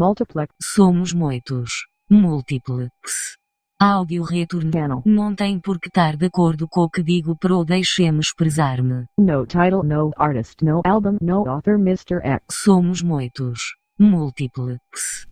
Multiplex. Somos muitos. Múltiplex. Áudio retorno. Channel. Não tem por que estar de acordo com o que digo pro deixe-me expressar-me. No title, no artist, no album, no author, Mr. X. Somos muitos. Múltiplex.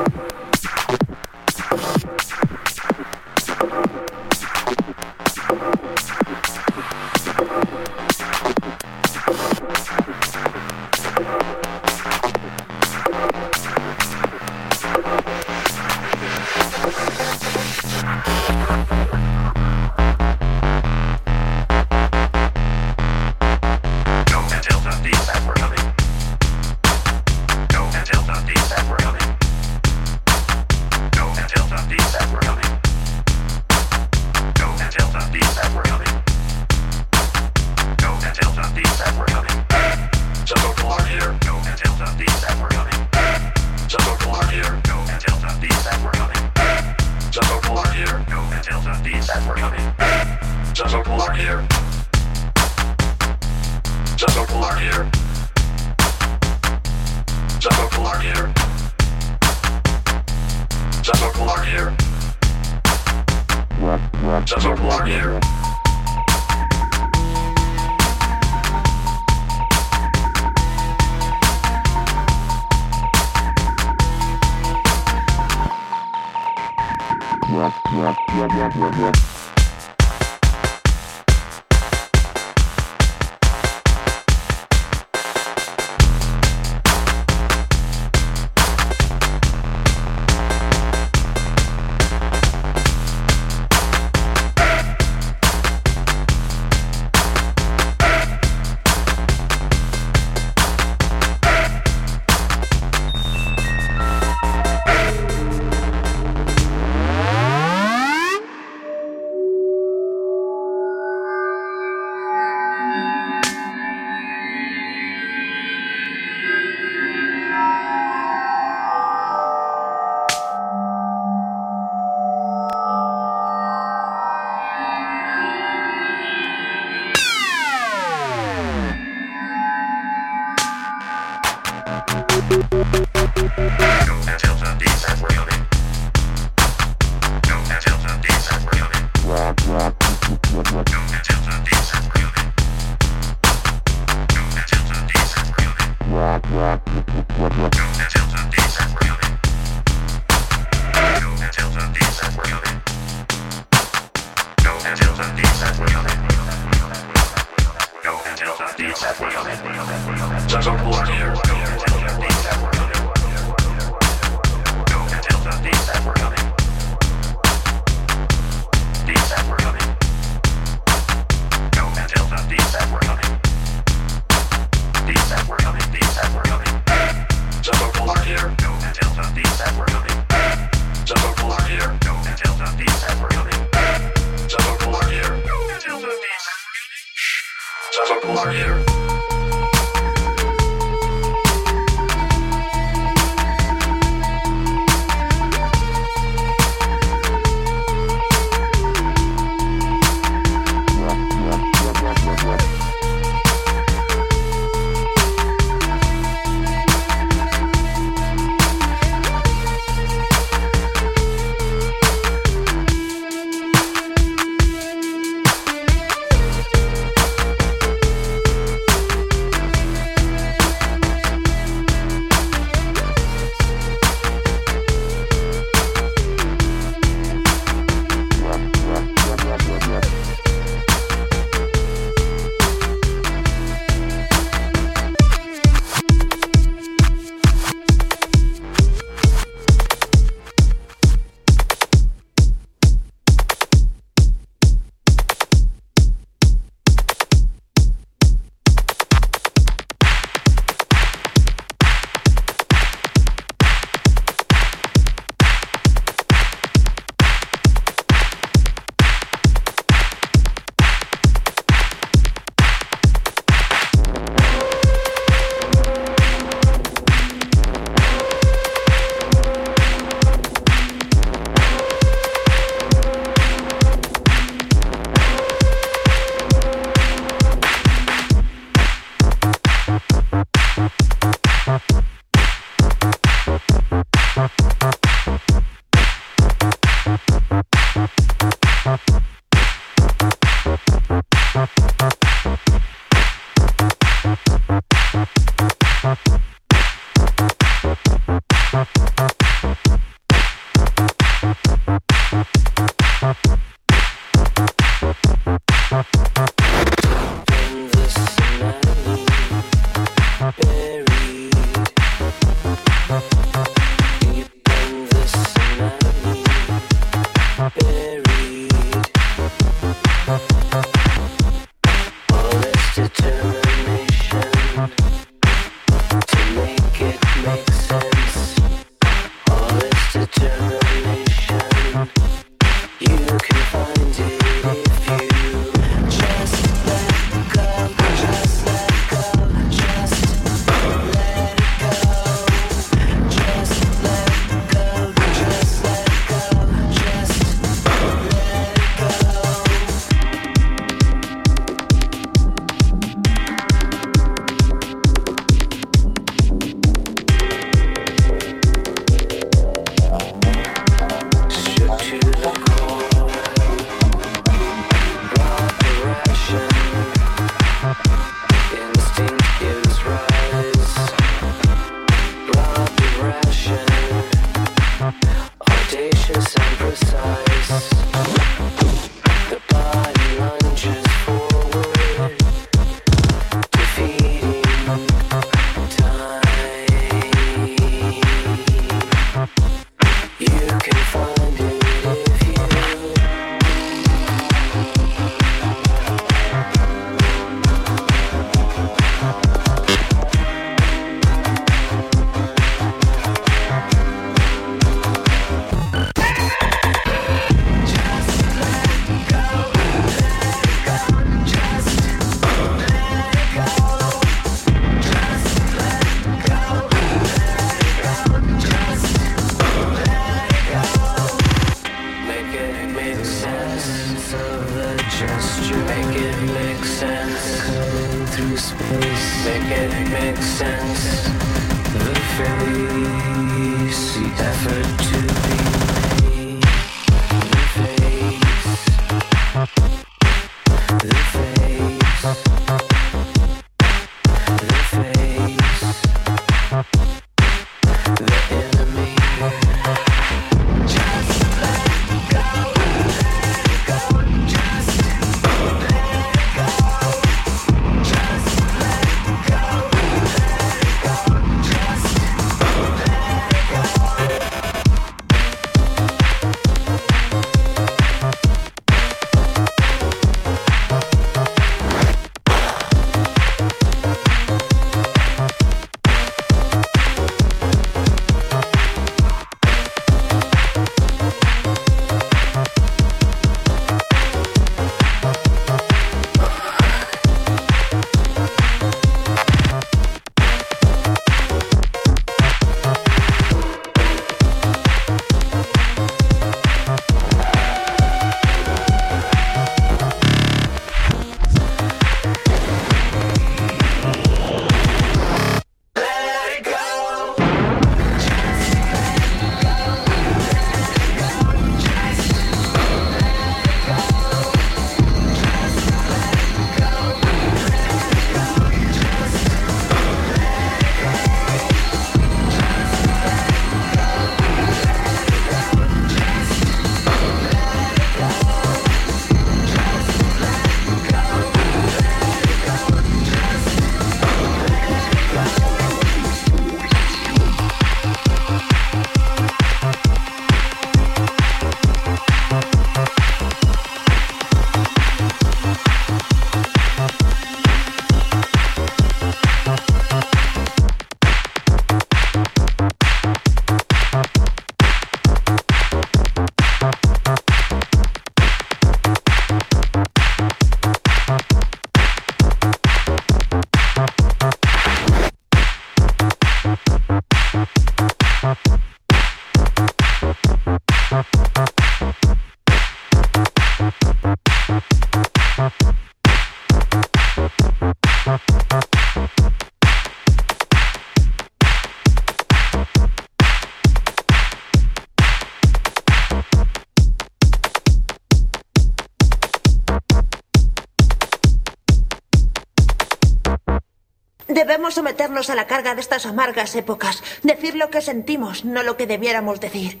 carga de estas amargas épocas, decir lo que sentimos, no lo que debiéramos decir.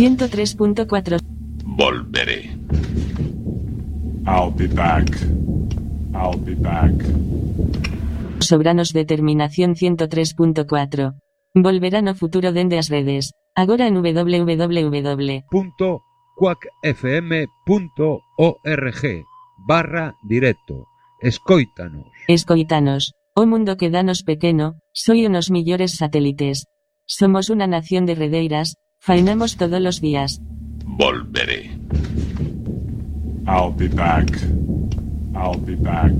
103.4. Volveré. I'll be back. I'll be back. Sobranos Determinación 103.4. Volverán o futuro dende as redes. Agora en www.quackfm.org barra directo. Escoítanos. Escoítanos. O mundo que danos pequeno, soy unos millores satélites. Somos una nación de redeiras, Fainemos todos los días. Volveré. I'll be back. I'll be back.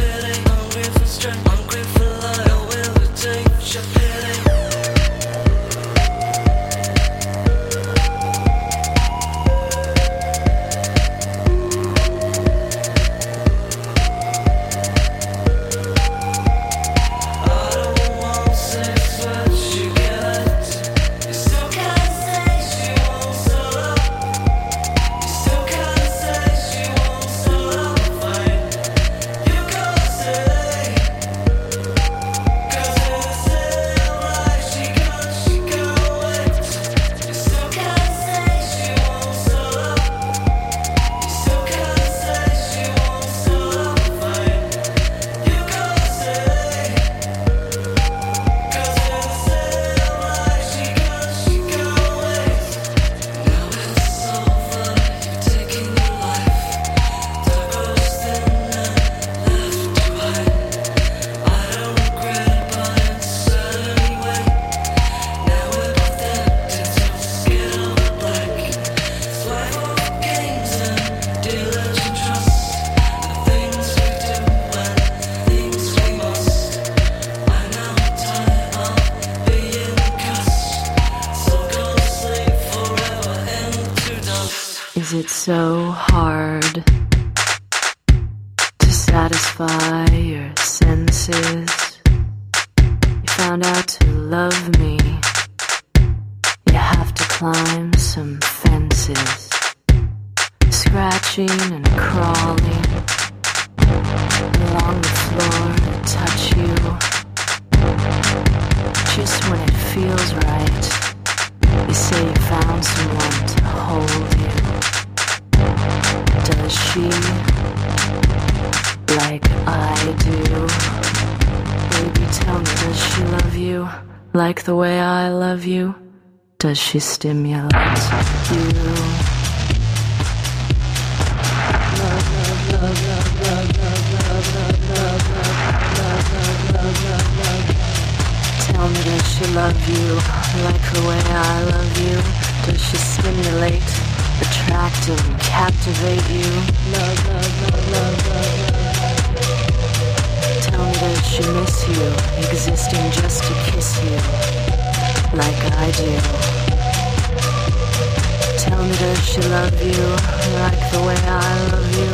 Pity? Hungry for strength, hungry for like the way I love you? Does she stimulate you? Tell me, does she love you like the way I love you? Does she stimulate, attract, and captivate you? Love, love, love, love, love, love. Tell me, does she miss you, existing just to kiss you, like I do? Tell me, does she love you like the way I love you?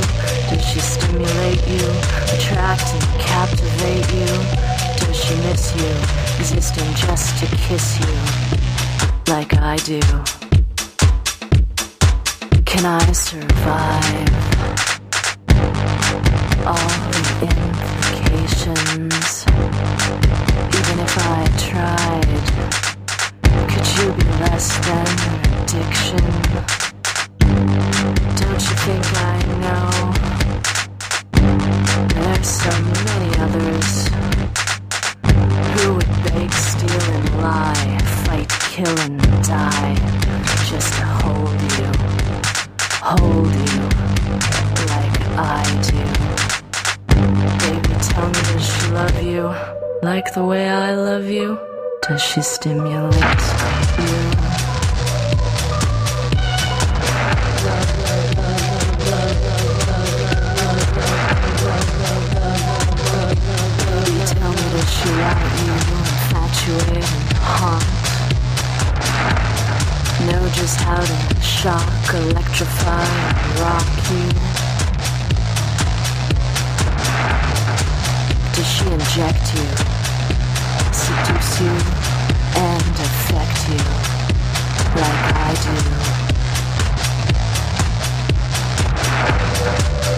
Does she stimulate you, attract and captivate you? Does she miss you, existing just to kiss you, like I do? Can I survive all the implications? Even if I tried, could you be less than an addiction? Don't you think I know? There's so many others who would beg, steal, and lie, fight, kill, and die just to hold you, hold you like I do. Tell me, does she love you like the way I love you? Does she stimulate you? Know just how to shock, electrify, rock you? Does she inject you, seduce you, and affect you like I do?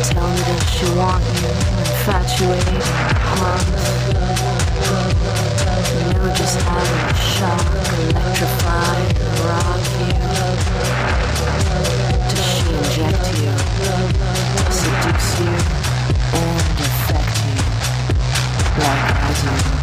Tell me, does she want you, infatuate and haunt? Know just how to shock, electrify, rock you? Does she inject you, seduce you, and affect you like I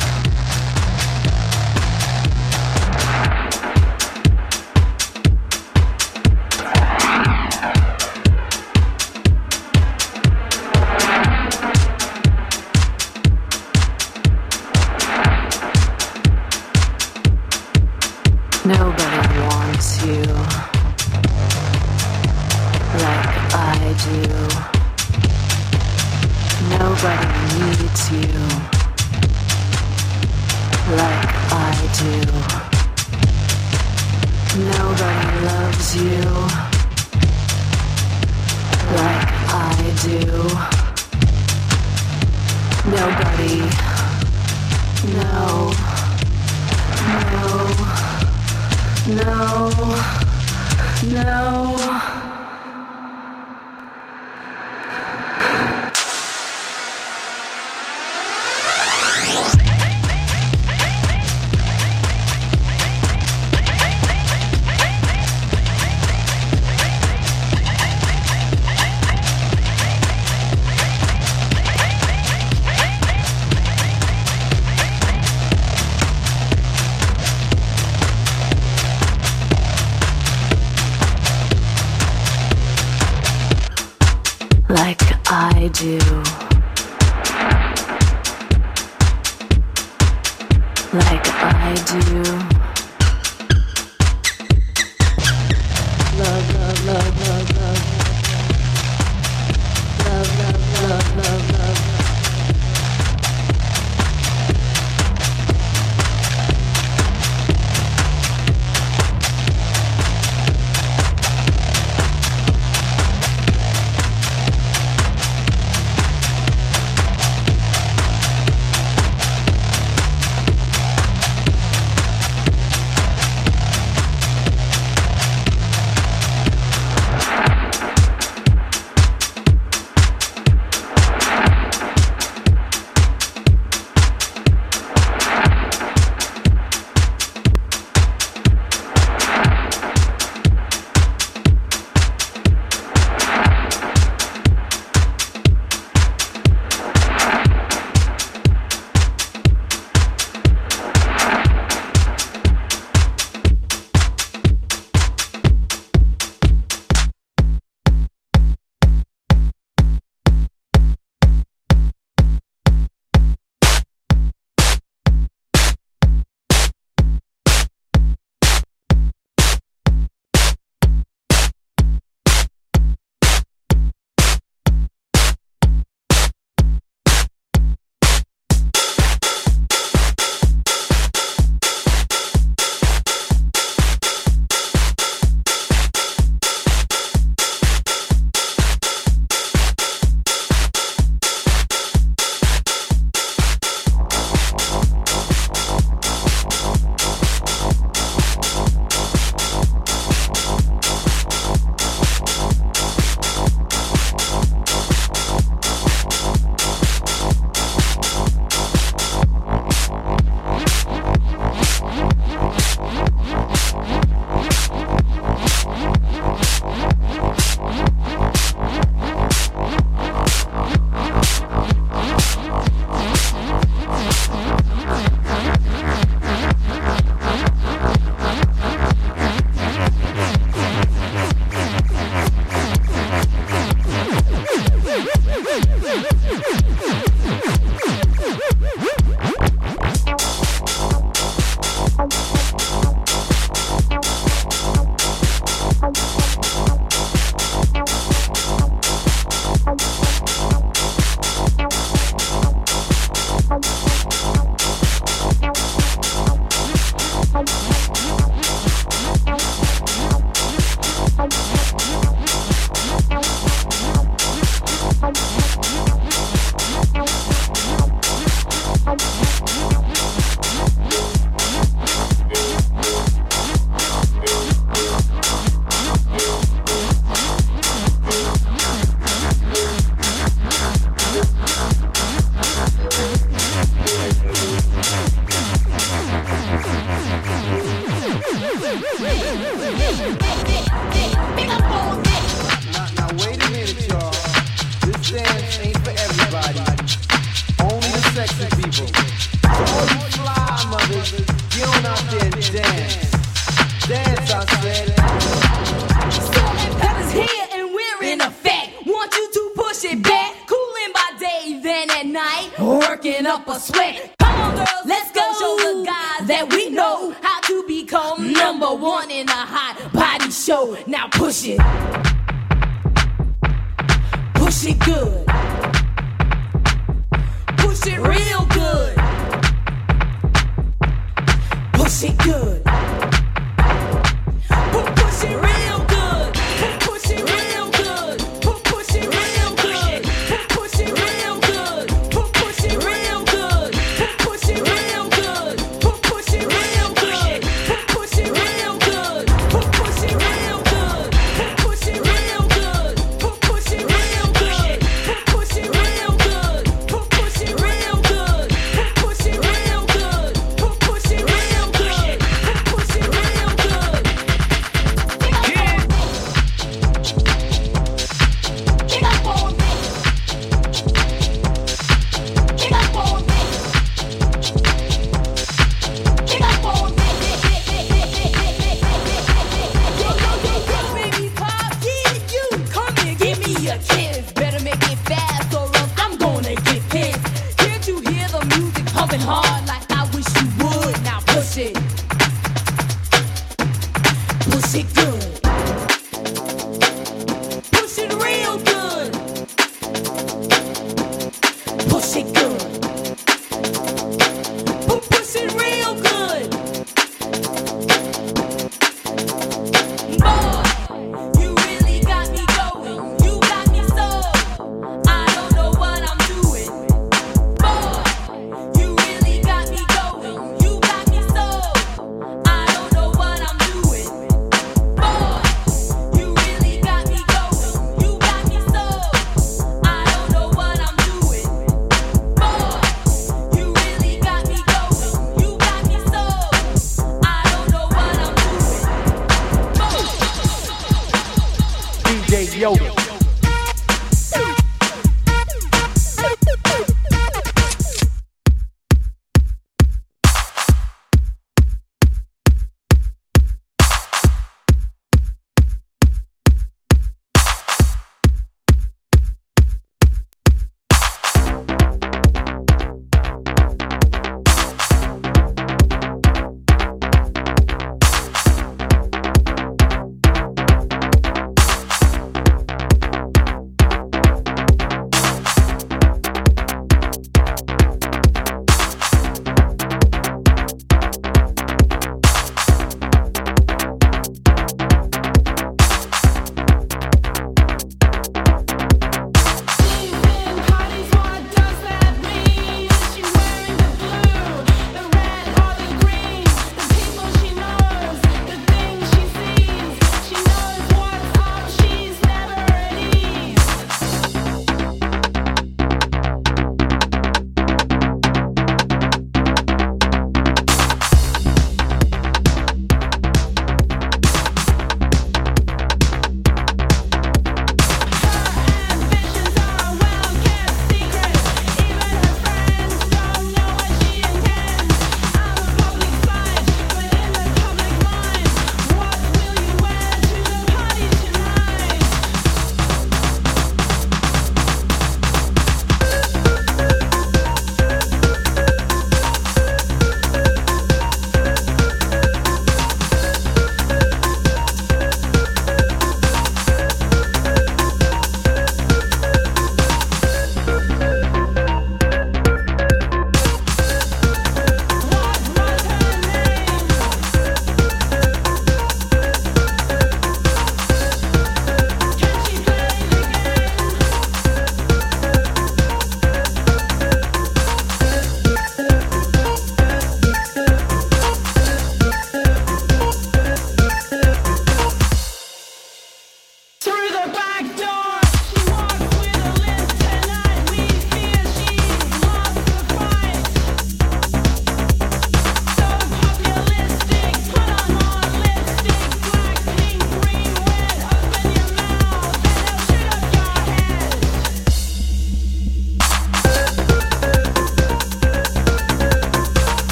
no, no,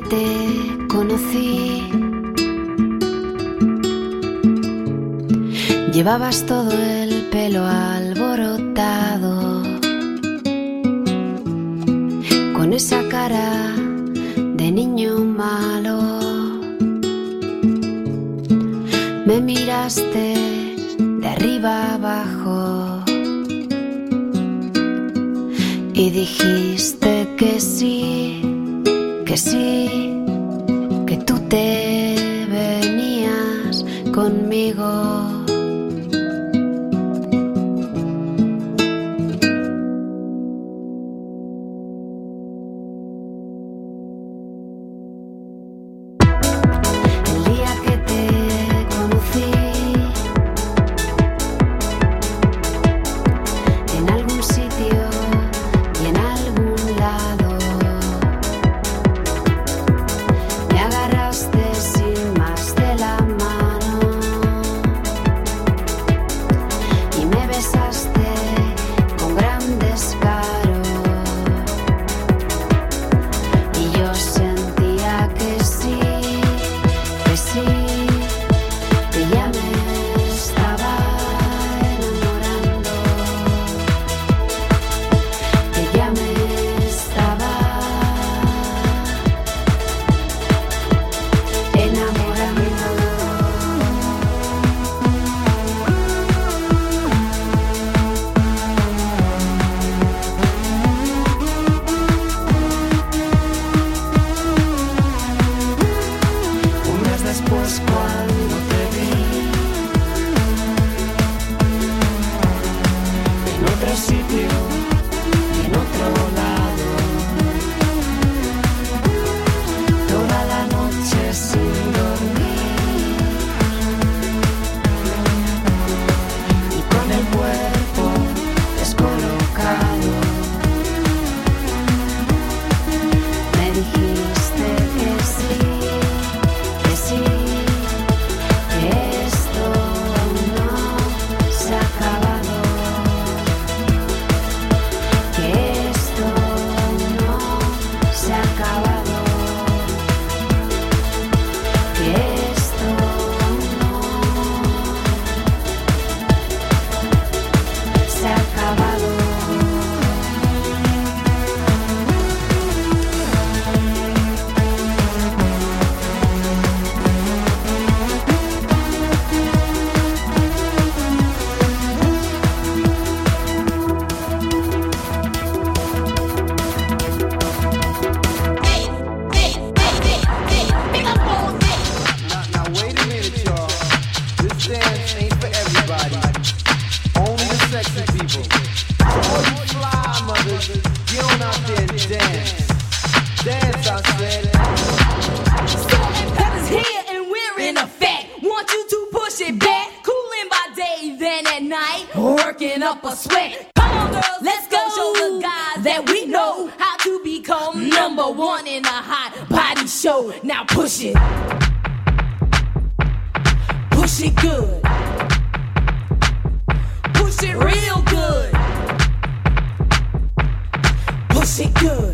te conocí. Llevabas todo el pelo alborotado, con esa cara de niño malo. Me miraste de arriba abajo y dijiste que sí que sí, que tú te how to become number one in a hot body show. Now push it. Push it good. Push it real good. Push it good.